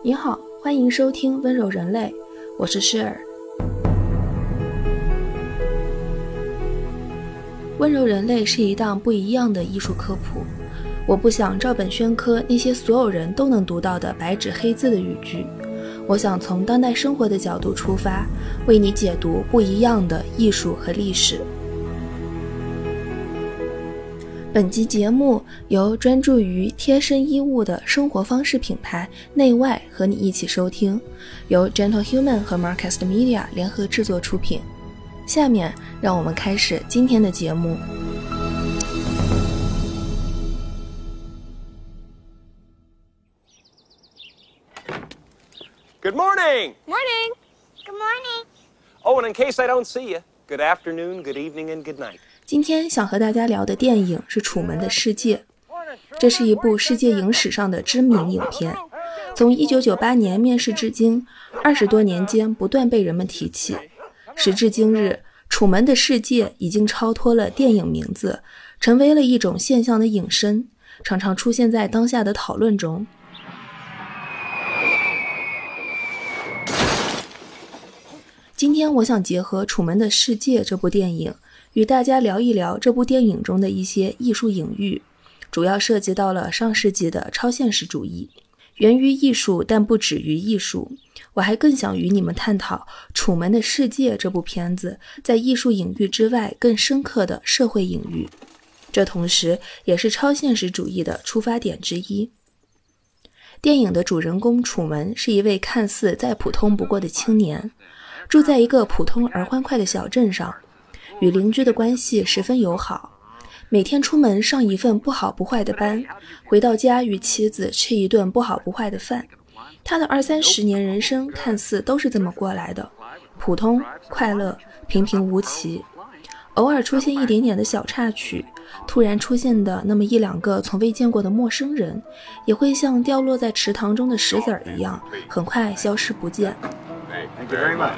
你好，欢迎收听《温柔人类》，我是诗尔。《温柔人类》是一档不一样的艺术科普。我不想照本宣科那些所有人都能读到的白纸黑字的语句，我想从当代生活的角度出发，为你解读不一样的艺术和历史。本集节目由专注于贴身衣物的生活方式品牌内外和你一起收听，由 Gentle Human 和 Marcast Media 联合制作出品。下面让我们开始今天的节目。Good morning. Morning. Good morning. Oh, and in case I don't see you, good afternoon, good evening, and good night. 今天想和大家聊的电影是《楚门的世界》，这是一部世界影史上的知名影片。从1998年面世至今，二十多年间不断被人们提起。时至今日，《楚门的世界》已经超脱了电影名字，成为了一种现象的引申，常常出现在当下的讨论中。今天，我想结合《楚门的世界》这部电影。与大家聊一聊这部电影中的一些艺术隐喻，主要涉及到了上世纪的超现实主义，源于艺术，但不止于艺术。我还更想与你们探讨《楚门的世界》这部片子在艺术隐喻之外更深刻的社会隐喻，这同时也是超现实主义的出发点之一。电影的主人公楚门是一位看似再普通不过的青年，住在一个普通而欢快的小镇上。与邻居的关系十分友好，每天出门上一份不好不坏的班，回到家与妻子吃一顿不好不坏的饭。他的二三十年人生看似都是这么过来的，普通、快乐、平平无奇。偶尔出现一点点的小插曲，突然出现的那么一两个从未见过的陌生人，也会像掉落在池塘中的石子儿一样，很快消失不见。Very much.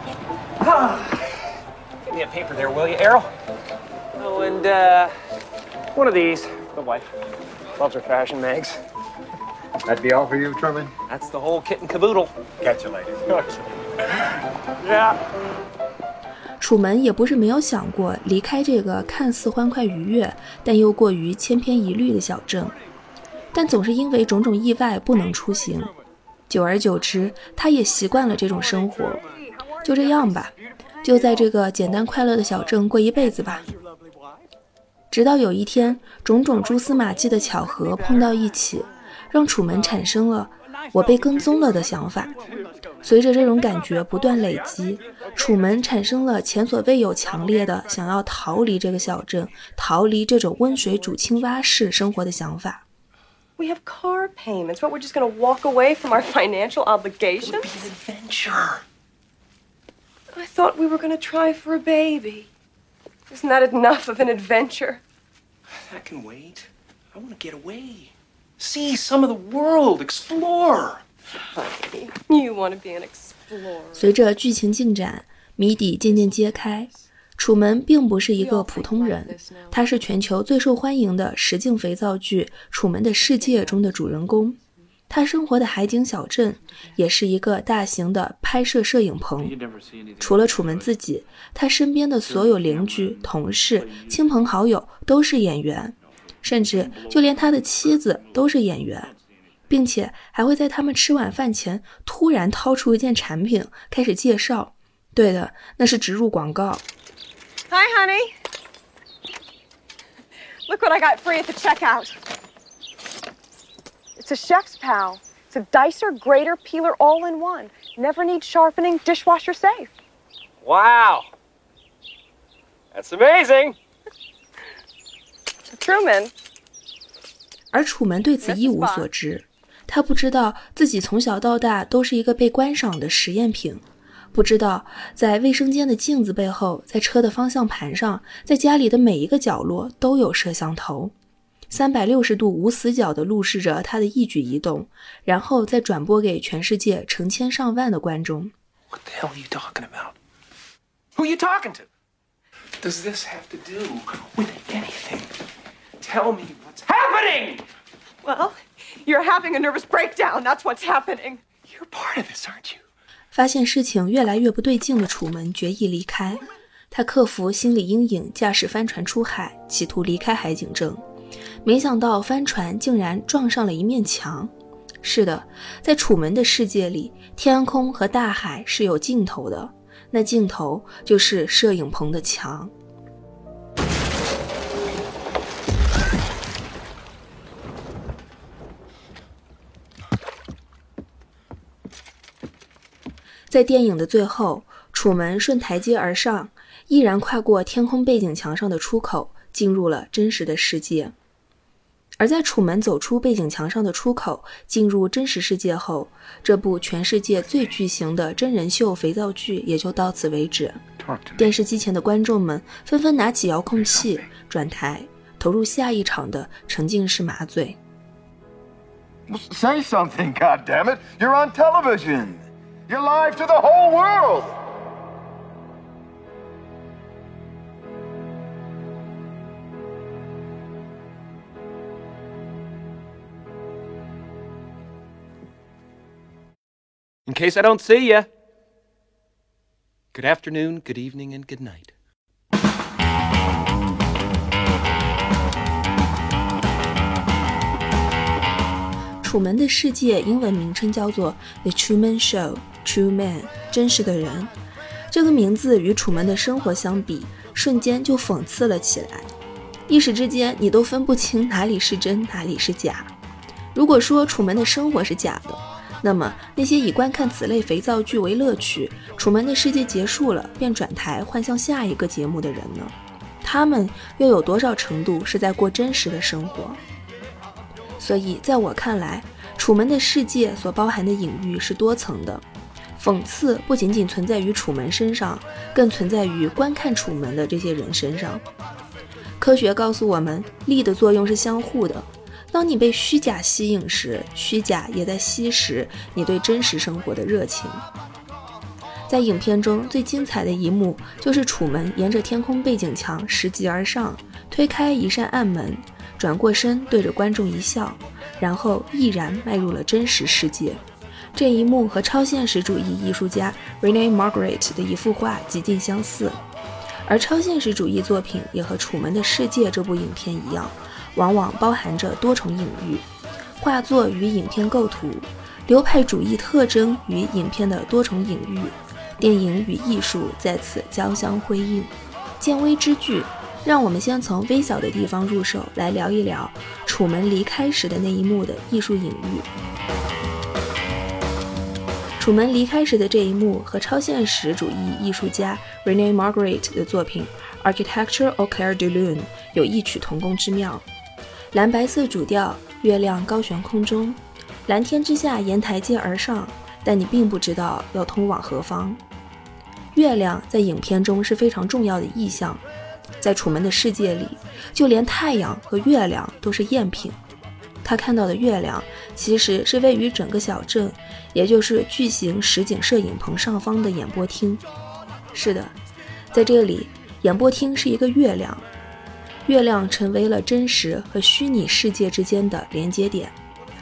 Give me a paper there, will you, Errol? Oh, and one of these. The wife loves her fashion mags. That'd be all for you, Truman? That's the whole kit and caboodle. Catch you later. yeah. 楚门也不是没有想过离开这个看似欢快愉悦，但又过于千篇一律的小镇，但总是因为种种意外不能出行。久而久之，他也习惯了这种生活。就这样吧。就在这个简单快乐的小镇过一辈子吧，直到有一天，种种蛛丝马迹的巧合碰到一起，让楚门产生了“我被跟踪了”的想法。随着这种感觉不断累积，楚门产生了前所未有强烈的想要逃离这个小镇、逃离这种温水煮青蛙式生活的想法。We have car payments. What? We're just going to walk away from our financial obligations? It'd be Adventure. I thought we were going to try for a baby. Isn't that enough of an adventure? That can wait. I want to get away. See some of the world, explore. You want to be an explorer. 随着剧情进展，谜底渐渐揭开。楚门并不是一个普通人，他是全球最受欢迎的实境肥皂剧《楚门的世界》中的主人公。他生活的海景小镇也是一个大型的拍摄摄影棚。除了楚门自己，他身边的所有邻居、同事、亲朋好友都是演员，甚至就连他的妻子都是演员，并且还会在他们吃晚饭前突然掏出一件产品开始介绍。对的，那是植入广告。Hi, honey. Look what I got free at the checkout. It's a chef's pal. It's a dicer, grater, peeler all in one. Never needs sharpening, dishwasher safe. Wow. That's amazing. Truman. 而楚门对此一无所知，他不知道自己从小到大都是一个被观赏的实验品，不知道在卫生间的镜子背后，在车的方向盘上，在家里的每一个角落都有摄像头。三百六十度无死角地录视着他的一举一动，然后再转播给全世界成千上万的观众。What the hell are you talking about? Who are you talking to? Does this have to do with anything? Tell me what's happening! Well, you're having a nervous breakdown. That's what's happening. You're part of this, aren't you? 发现事情越来越不对劲的楚门决意离开。他克服心理阴影，驾驶帆船出海，企图离开海景镇。没想到帆船竟然撞上了一面墙。是的，在楚门的世界里，天空和大海是有尽头的，那尽头就是摄影棚的墙。在电影的最后，楚门顺台阶而上，毅然跨过天空背景墙上的出口，进入了真实的世界。而在楚门走出背景墙上的出口，进入真实世界后，这部全世界最巨型的真人秀肥皂剧也就到此为止。电视机前的观众们纷纷拿起遥控器，转台，投入下一场的沉浸式麻醉。Say something, goddammit! You're on television. You're live to the whole world. In case I don't see you, good afternoon, good evening, and good night. 楚门的世界英文名称叫做《The Truman Show》，True Man，真实的人。这个名字与楚门的生活相比，瞬间就讽刺了起来。一时之间，你都分不清哪里是真，哪里是假。如果说楚门的生活是假的，那么那些以观看此类肥皂剧为乐趣，楚门的世界结束了便转台换向下一个节目的人呢？他们又有多少程度是在过真实的生活？所以，在我看来，楚门的世界所包含的隐喻是多层的。讽刺不仅仅存在于楚门身上，更存在于观看楚门的这些人身上。科学告诉我们，力的作用是相互的。当你被虚假吸引时，虚假也在吸食你对真实生活的热情。在影片中最精彩的一幕，就是楚门沿着天空背景墙拾级而上，推开一扇暗门，转过身对着观众一笑，然后毅然迈入了真实世界。这一幕和超现实主义艺术家 Renee Margaret 的一幅画极近相似，而超现实主义作品也和《楚门的世界》这部影片一样，往往包含着多重隐喻。画作与影片构图、流派主义特征与影片的多重隐喻，电影与艺术在此交相辉映。见微知著，让我们先从微小的地方入手，来聊一聊楚门离开时的那一幕的艺术隐喻。楚门离开时的这一幕和超现实主义艺术家 Renee Margaret 的作品《Architecture of clair de lune》有异曲同工之妙。蓝白色主调，月亮高悬空中，蓝天之下沿台阶而上，但你并不知道要通往何方。月亮在影片中是非常重要的意象，在楚门的世界里，就连太阳和月亮都是赝品。他看到的月亮，其实是位于整个小镇，也就是巨型实景摄影棚上方的演播厅。是的，在这里，演播厅是一个月亮，月亮成为了真实和虚拟世界之间的连接点。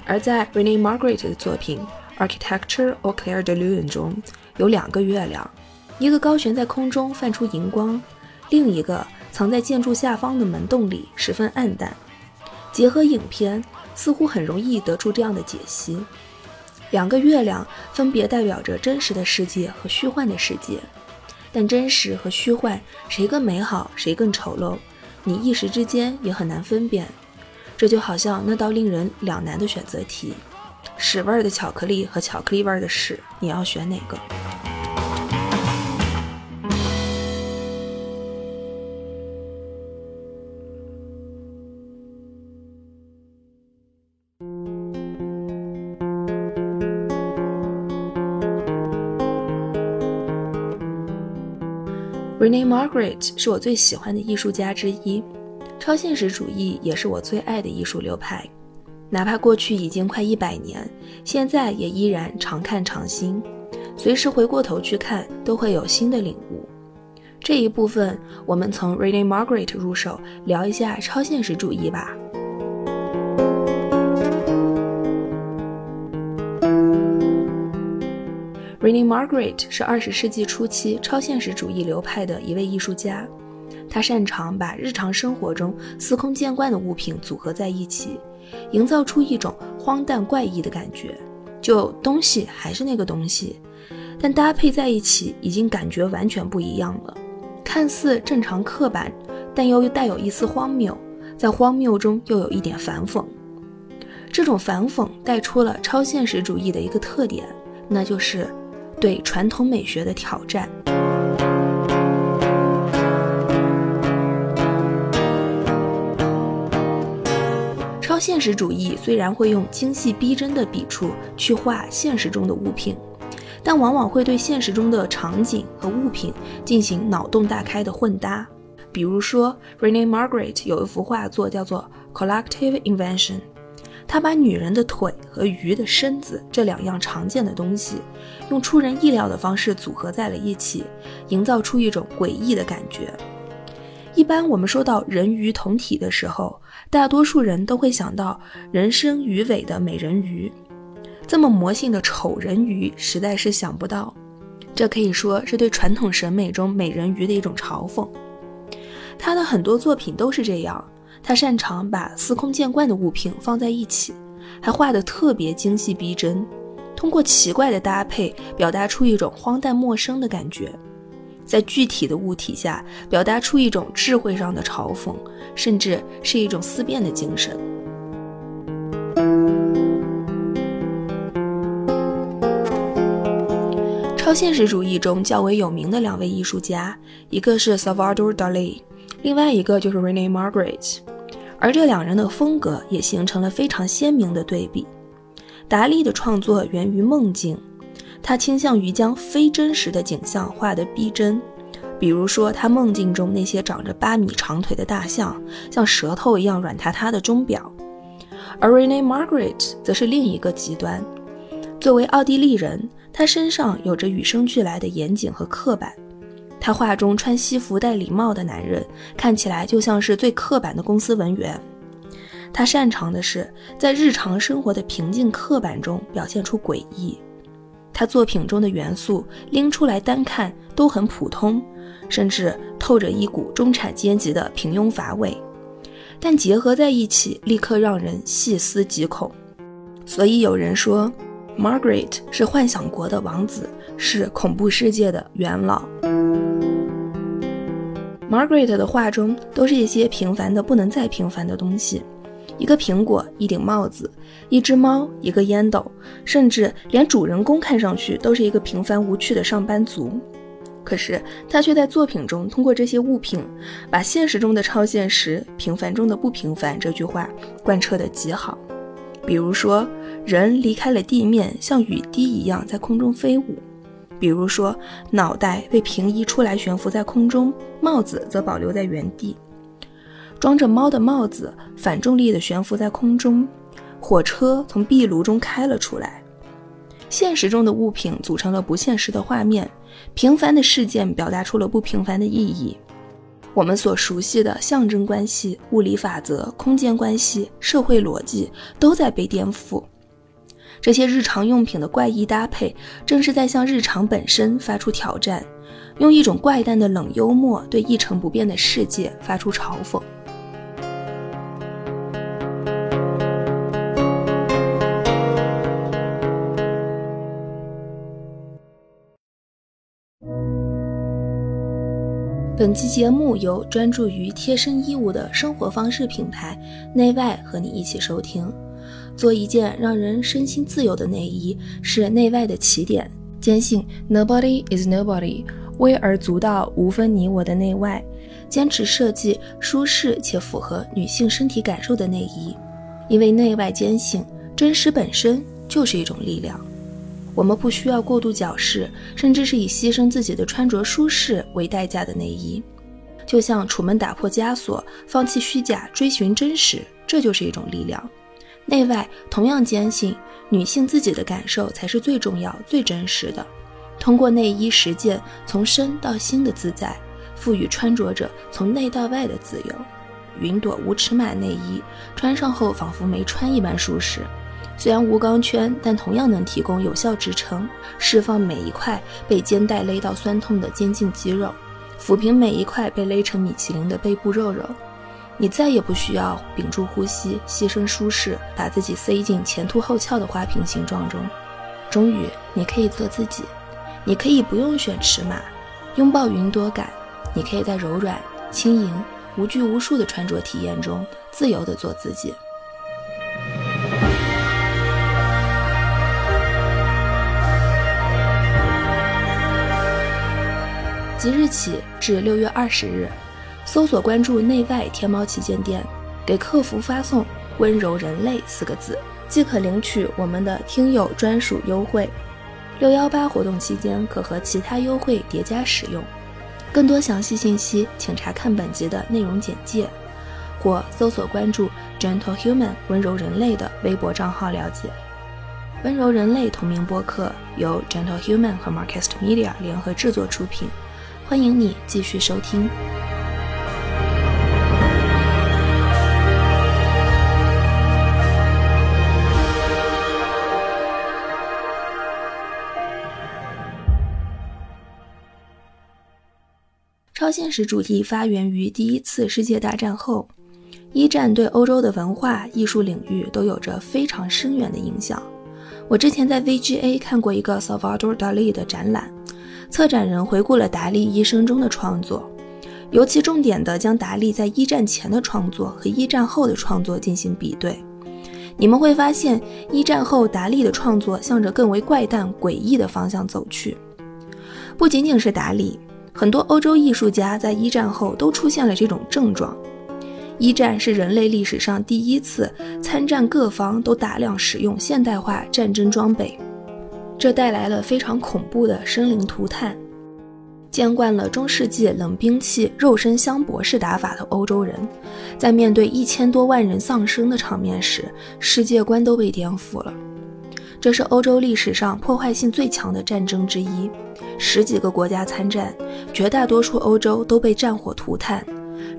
而在 Renee Margaret 的作品《Architecture au clair de lune》中，有两个月亮，一个高悬在空中泛出荧光，另一个藏在建筑下方的门洞里，十分暗淡。结合影片。似乎很容易得出这样的解析：两个月亮分别代表着真实的世界和虚幻的世界，但真实和虚幻谁更美好，谁更丑陋，你一时之间也很难分辨。这就好像那道令人两难的选择题：屎味的巧克力和巧克力味的屎，你要选哪个？Rene Margaret 是我最喜欢的艺术家之一，超现实主义也是我最爱的艺术流派。哪怕过去已经快一百年，现在也依然常看常新，随时回过头去看都会有新的领悟。这一部分我们从 Rene Margaret 入手，聊一下超现实主义吧。Renee Margaret 是二十世纪初期超现实主义流派的一位艺术家，他擅长把日常生活中司空见惯的物品组合在一起，营造出一种荒诞怪异的感觉。就东西还是那个东西，但搭配在一起已经感觉完全不一样了。看似正常刻板，但又带有一丝荒谬，在荒谬中又有一点反讽。这种反讽带出了超现实主义的一个特点，那就是。对传统美学的挑战。超现实主义虽然会用精细逼真的笔触去画现实中的物品，但往往会对现实中的场景和物品进行脑洞大开的混搭。比如说，Rene Margaret 有一幅画作叫做《Collective Invention》。他把女人的腿和鱼的身子这两样常见的东西，用出人意料的方式组合在了一起，营造出一种诡异的感觉。一般我们说到人鱼同体的时候，大多数人都会想到人身鱼尾的美人鱼，这么魔性的丑人鱼实在是想不到。这可以说是对传统审美中美人鱼的一种嘲讽。他的很多作品都是这样。他擅长把司空见惯的物品放在一起，还画得特别精细逼真，通过奇怪的搭配表达出一种荒诞陌生的感觉，在具体的物体下表达出一种智慧上的嘲讽，甚至是一种思辨的精神。超现实主义中较为有名的两位艺术家，一个是 Salvador Dali。另外一个就是 Renee Margaret，而这两人的风格也形成了非常鲜明的对比。达利的创作源于梦境，他倾向于将非真实的景象画得逼真，比如说他梦境中那些长着八米长腿的大象，像舌头一样软塌塌的钟表。而 Renee Margaret 则是另一个极端，作为奥地利人，他身上有着与生俱来的严谨和刻板。他画中穿西服戴礼帽的男人，看起来就像是最刻板的公司文员。他擅长的是在日常生活的平静刻板中表现出诡异。他作品中的元素拎出来单看都很普通，甚至透着一股中产阶级的平庸乏味，但结合在一起，立刻让人细思极恐。所以有人说，Margaret 是幻想国的王子，是恐怖世界的元老。Margaret 的画中都是一些平凡的不能再平凡的东西，一个苹果，一顶帽子，一只猫，一个烟斗，甚至连主人公看上去都是一个平凡无趣的上班族。可是他却在作品中通过这些物品，把现实中的超现实、平凡中的不平凡这句话贯彻得极好。比如说，人离开了地面，像雨滴一样在空中飞舞。比如说，脑袋被平移出来悬浮在空中，帽子则保留在原地。装着猫的帽子反重力的悬浮在空中，火车从壁炉中开了出来。现实中的物品组成了不现实的画面，平凡的事件表达出了不平凡的意义。我们所熟悉的象征关系、物理法则、空间关系、社会逻辑都在被颠覆。这些日常用品的怪异搭配，正是在向日常本身发出挑战，用一种怪诞的冷幽默对一成不变的世界发出嘲讽。本期节目由专注于贴身衣物的生活方式品牌内外和你一起收听。做一件让人身心自由的内衣是内外的起点。坚信 Nobody is nobody，微而足道，无分你我的内外。坚持设计舒适且符合女性身体感受的内衣，因为内外坚信真实本身就是一种力量。我们不需要过度矫饰，甚至是以牺牲自己的穿着舒适为代价的内衣。就像楚门打破枷锁，放弃虚假，追寻真实，这就是一种力量。内外同样坚信，女性自己的感受才是最重要、最真实的。通过内衣实践从身到心的自在，赋予穿着者从内到外的自由。云朵无尺码内衣穿上后仿佛没穿一般舒适，虽然无钢圈，但同样能提供有效支撑，释放每一块被肩带勒到酸痛的肩颈肌肉，抚平每一块被勒成米其林的背部肉肉。你再也不需要屏住呼吸，牺牲舒适，把自己塞进前凸后翘的花瓶形状中。终于，你可以做自己，你可以不用选尺码，拥抱云朵感。你可以在柔软、轻盈、无拘无束的穿着体验中，自由地做自己。即日起至六月二十日，搜索关注“内外天猫旗舰店”，给客服发送“温柔人类”四个字，即可领取我们的听友专属优惠。六幺八活动期间可和其他优惠叠加使用。更多详细信息，请查看本集的内容简介，或搜索关注 “Gentle Human” 温柔人类的微博账号了解。温柔人类同名播客由 Gentle Human 和 Marcast Media 联合制作出品。欢迎你继续收听。超现实主义发源于第一次世界大战后，一战对欧洲的文化艺术领域都有着非常深远的影响。我之前在 VGA 看过一个 Salvador Dali 的展览。策展人回顾了达利一生中的创作，尤其重点的将达利在一战前的创作和一战后的创作进行比对。你们会发现，一战后达利的创作向着更为怪诞诡异的方向走去。不仅仅是达利，很多欧洲艺术家在一战后都出现了这种症状。一战是人类历史上第一次参战各方都大量使用现代化战争装备。这带来了非常恐怖的生灵涂炭。见惯了中世纪冷兵器、肉身相搏式打法的欧洲人，在面对一千多万人丧生的场面时，世界观都被颠覆了。这是欧洲历史上破坏性最强的战争之一，十几个国家参战，绝大多数欧洲都被战火涂炭，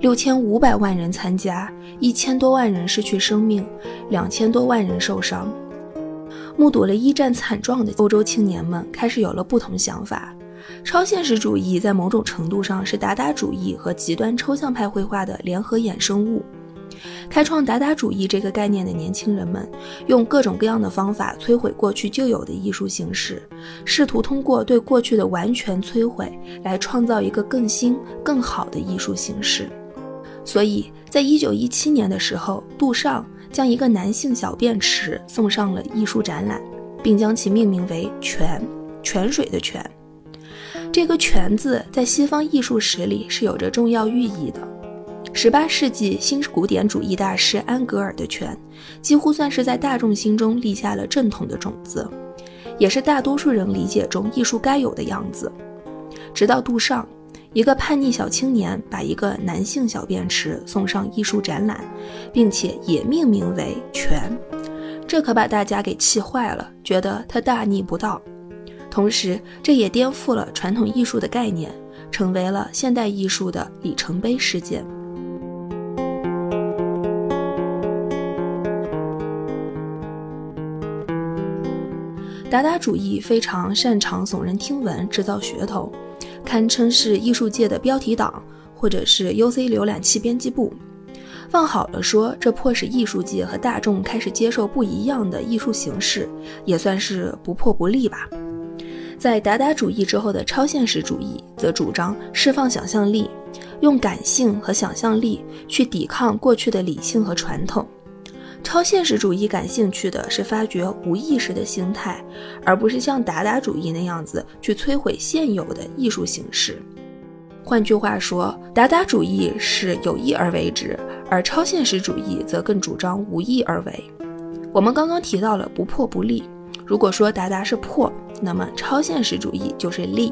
六千五百万人参加，一千多万人失去生命，两千多万人受伤。目睹了一战惨状的欧洲青年们开始有了不同想法。超现实主义在某种程度上是达达主义和极端抽象派绘画的联合衍生物。开创达达主义这个概念的年轻人们，用各种各样的方法摧毁过去旧有的艺术形式，试图通过对过去的完全摧毁来创造一个更新、更好的艺术形式。所以在一九一七年的时候，杜尚。将一个男性小便池送上了艺术展览，并将其命名为“泉”，泉水的泉。这个“泉”字在西方艺术史里是有着重要寓意的。18世纪新古典主义大师安格尔的泉，几乎算是在大众心中立下了正统的种子，也是大多数人理解中艺术该有的样子。直到杜尚。一个叛逆小青年把一个男性小便池送上艺术展览，并且也命名为“泉”，这可把大家给气坏了，觉得他大逆不道。同时，这也颠覆了传统艺术的概念，成为了现代艺术的里程碑事件。达达主义非常擅长耸人听闻，制造噱头。堪称是艺术界的标题党，或者是 UC 浏览器编辑部。往好了说，这迫使艺术界和大众开始接受不一样的艺术形式，也算是不破不立吧。在达达主义之后的超现实主义，则主张释放想象力，用感性和想象力去抵抗过去的理性和传统。超现实主义感兴趣的是发掘无意识的心态，而不是像达达主义那样子去摧毁现有的艺术形式。换句话说，达达主义是有意而为之，而超现实主义则更主张无意而为。我们刚刚提到了不破不立，如果说达达是破，那么超现实主义就是立。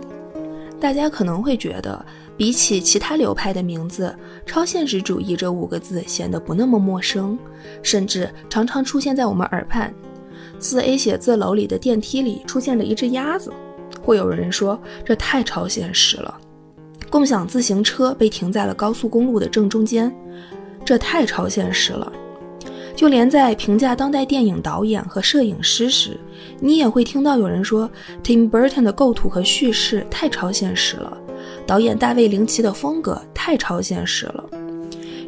大家可能会觉得。比起其他流派的名字，“超现实主义”这五个字显得不那么陌生，甚至常常出现在我们耳畔。四 A 写字楼里的电梯里出现了一只鸭子，会有人说这太超现实了。共享自行车被停在了高速公路的正中间，这太超现实了。就连在评价当代电影导演和摄影师时，你也会听到有人说，Tim Burton 的构图和叙事太超现实了，导演大卫林奇的风格太超现实了。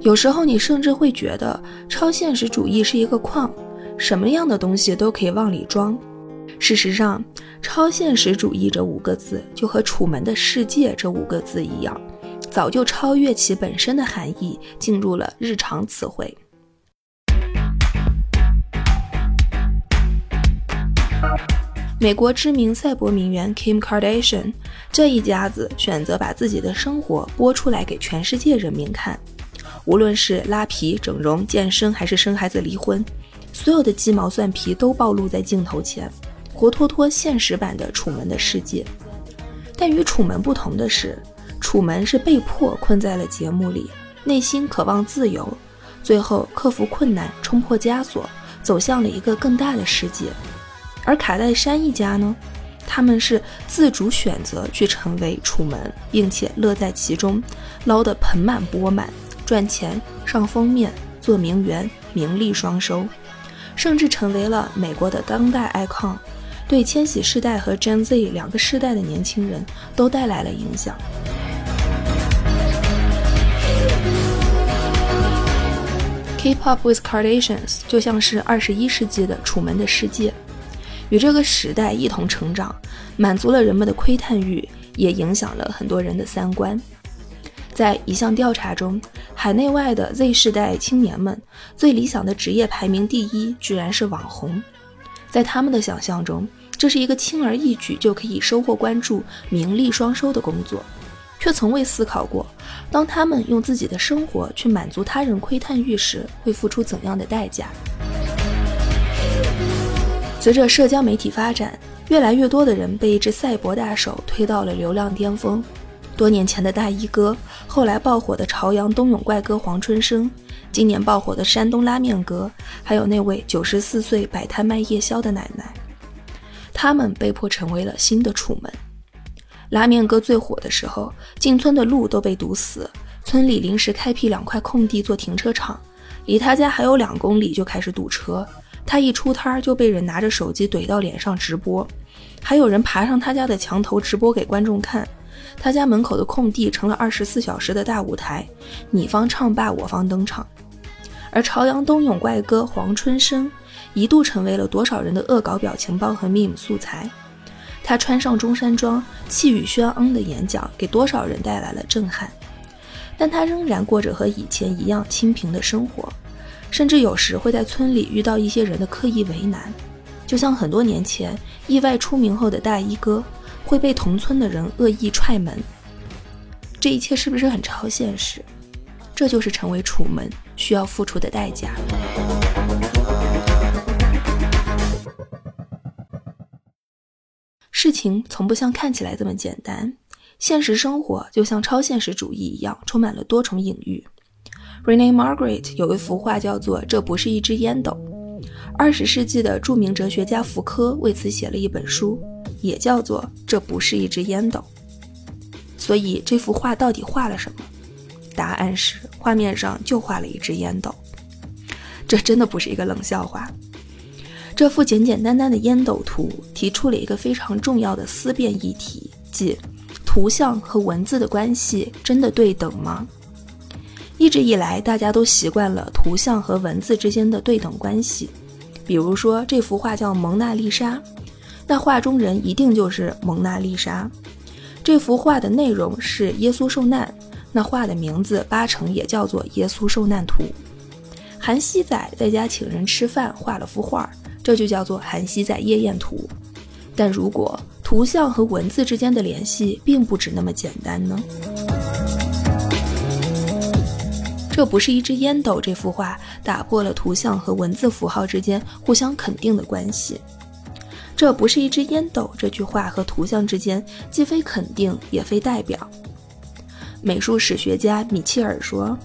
有时候你甚至会觉得，超现实主义是一个框，什么样的东西都可以往里装。事实上，超现实主义这五个字就和《楚门的世界》这五个字一样，早就超越其本身的含义，进入了日常词汇。美国知名赛博名媛 Kim Kardashian 这一家子选择把自己的生活播出来给全世界人民看。无论是拉皮、整容、健身，还是生孩子、离婚，所有的鸡毛蒜皮都暴露在镜头前，活脱脱现实版的《楚门的世界》。但与楚门不同的是，楚门是被迫困在了节目里，内心渴望自由，最后克服困难，冲破枷锁，走向了一个更大的世界。而卡戴珊一家呢，他们是自主选择去成为楚门，并且乐在其中，捞得盆满钵满。赚钱、上封面、做名媛，名利双收，甚至成为了美国的当代 icon，对千禧世代和 Gen Z 两个世代的年轻人都带来了影响。Keep up with Kardashians 就像是二十一世纪的《楚门的世界》，与这个时代一同成长，满足了人们的窥探欲，也影响了很多人的三观。在一项调查中，海内外的 Z 世代青年们最理想的职业排名第一，居然是网红。在他们的想象中，这是一个轻而易举就可以收获关注、名利双收的工作，却从未思考过，当他们用自己的生活去满足他人窥探欲时，会付出怎样的代价。随着社交媒体发展，越来越多的人被一只赛博大手推到了流量巅峰。多年前的大衣哥，后来爆火的朝阳冬泳怪哥黄春生，今年爆火的山东拉面哥，还有那位九十四岁摆摊卖夜宵的奶奶，他们被迫成为了新的楚门。拉面哥最火的时候，进村的路都被堵死，村里临时开辟两块空地做停车场，离他家还有两公里就开始堵车，他一出摊就被人拿着手机怼到脸上直播，还有人爬上他家的墙头直播给观众看。他家门口的空地成了二十四小时的大舞台，你方唱罢我方登场。而朝阳冬泳怪哥黄春生一度成为了多少人的恶搞表情包和 meme 素材。他穿上中山装，气宇轩昂的演讲给多少人带来了震撼。但他仍然过着和以前一样清贫的生活，甚至有时会在村里遇到一些人的刻意为难，就像很多年前意外出名后的大衣哥。会被同村的人恶意踹门，这一切是不是很超现实？这就是成为楚门需要付出的代价。事情从不像看起来这么简单，现实生活就像超现实主义一样，充满了多重隐喻。Rene Margaret 有一幅画叫做《这不是一只烟斗》，二十世纪的著名哲学家福柯为此写了一本书。也叫做这不是一只烟斗，所以这幅画到底画了什么？答案是画面上就画了一只烟斗。这真的不是一个冷笑话。这幅简简单单的烟斗图提出了一个非常重要的思辨议题，即图像和文字的关系真的对等吗？一直以来，大家都习惯了图像和文字之间的对等关系，比如说这幅画叫《蒙娜丽莎》。那画中人一定就是蒙娜丽莎。这幅画的内容是耶稣受难，那画的名字八成也叫做《耶稣受难图》。韩熙载在家请人吃饭，画了幅画，这就叫做《韩熙载夜宴图》。但如果图像和文字之间的联系并不止那么简单呢？这不是一只烟斗。这幅画打破了图像和文字符号之间互相肯定的关系。这不是一只烟斗。这句话和图像之间既非肯定，也非代表。美术史学家米切尔说：“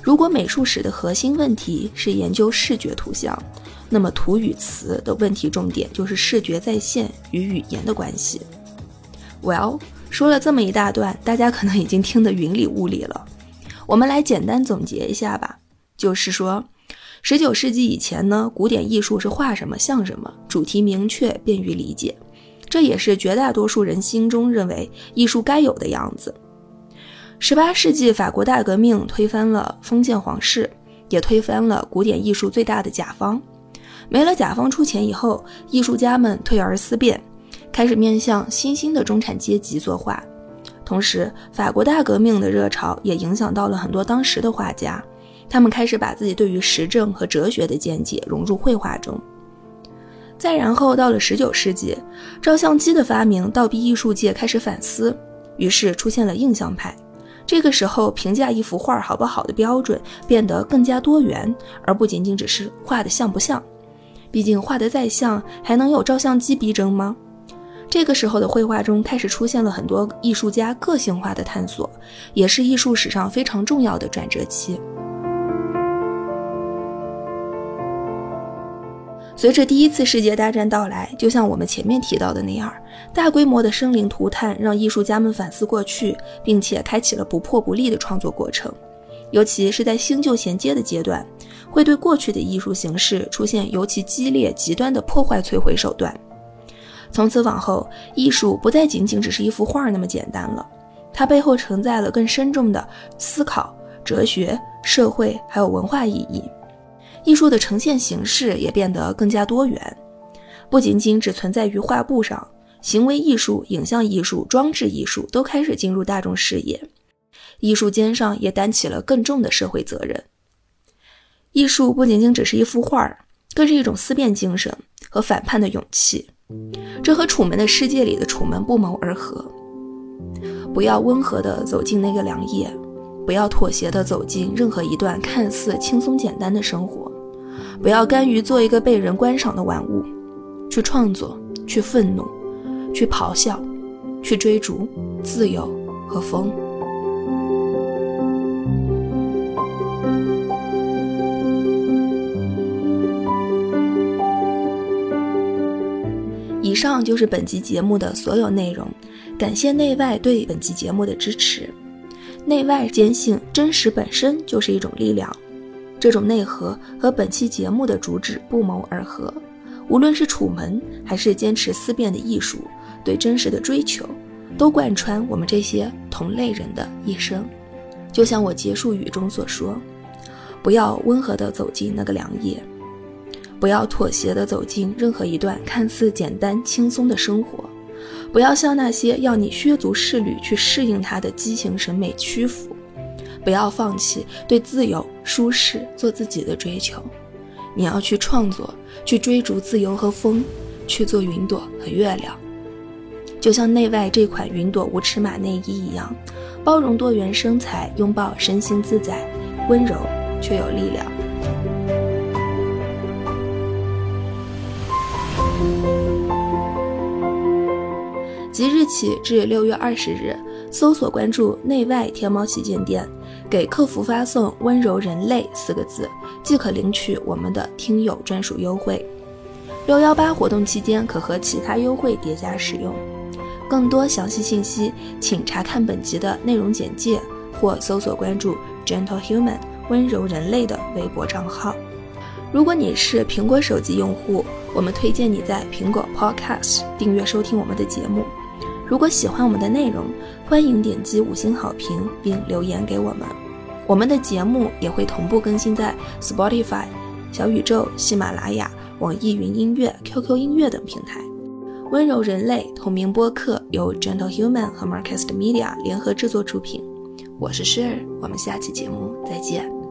如果美术史的核心问题是研究视觉图像，那么图与词的问题重点就是视觉再现与语言的关系。” Well，说了这么一大段，大家可能已经听得云里雾里了。我们来简单总结一下吧，就是说，十九世纪以前呢，古典艺术是画什么像什么，主题明确，便于理解，这也是绝大多数人心中认为艺术该有的样子。十八世纪法国大革命推翻了封建皇室，也推翻了古典艺术最大的甲方。没了甲方出钱以后，艺术家们退而思变，开始面向新兴的中产阶级作画。同时，法国大革命的热潮也影响到了很多当时的画家。他们开始把自己对于时政和哲学的见解融入绘画中。再然后到了十九世纪，照相机的发明倒逼艺术界开始反思，于是出现了印象派。这个时候，评价一幅画好不好的标准变得更加多元，而不仅仅只是画的像不像。毕竟画的再像，还能有照相机逼真吗？这个时候的绘画中开始出现了很多艺术家个性化的探索，也是艺术史上非常重要的转折期。随着第一次世界大战到来，就像我们前面提到的那样，大规模的生灵涂炭让艺术家们反思过去，并且开启了不破不立的创作过程。尤其是在新旧衔接的阶段，会对过去的艺术形式出现尤其激烈、极端的破坏摧毁手段。从此往后，艺术不再仅仅只是一幅画那么简单了，它背后承载了更深重的思考、哲学、社会还有文化意义。艺术的呈现形式也变得更加多元，不仅仅只存在于画布上，行为艺术、影像艺术、装置艺术都开始进入大众视野，艺术肩上也担起了更重的社会责任。艺术不仅仅只是一幅画，更是一种思辨精神和反叛的勇气，这和《楚门的世界》里的楚门不谋而合。不要温和地走进那个良夜，不要妥协地走进任何一段看似轻松简单的生活。不要甘于做一个被人观赏的玩物，去创作，去愤怒，去咆哮，去追逐自由和风。上就是本集节目的所有内容，感谢内外对本集节目的支持。内外坚信，真实本身就是一种力量。这种内核和本期节目的主旨不谋而合。无论是楚门，还是坚持思辨的艺术，对真实的追求，都贯穿我们这些同类人的一生。就像我结束语中所说：“不要温和地走进那个良夜，不要妥协地走进任何一段看似简单轻松的生活，不要向那些要你削足适履去适应他的畸形审美屈服。”不要放弃对自由、舒适、做自己的追求。你要去创作，去追逐自由和风，去做云朵和月亮。就像内外这款云朵无尺码内衣一样，包容多元身材，拥抱身心自在，温柔却有力量。即日起至六月二十日，搜索关注内外天猫旗舰店。给客服发送“温柔人类”四个字，即可领取我们的听友专属优惠。六幺八活动期间可和其他优惠叠加使用。更多详细信息，请查看本集的内容简介或搜索关注 “Gentle Human” 温柔人类的微博账号。如果你是苹果手机用户，我们推荐你在苹果 Podcast 订阅收听我们的节目。如果喜欢我们的内容，欢迎点击五星好评并留言给我们。我们的节目也会同步更新在 Spotify、小宇宙、喜马拉雅、网易云音乐、QQ 音乐等平台。温柔人类同名播客由 Gentle Human 和 Marcast Media 联合制作出品。我是 Share，我们下期节目再见。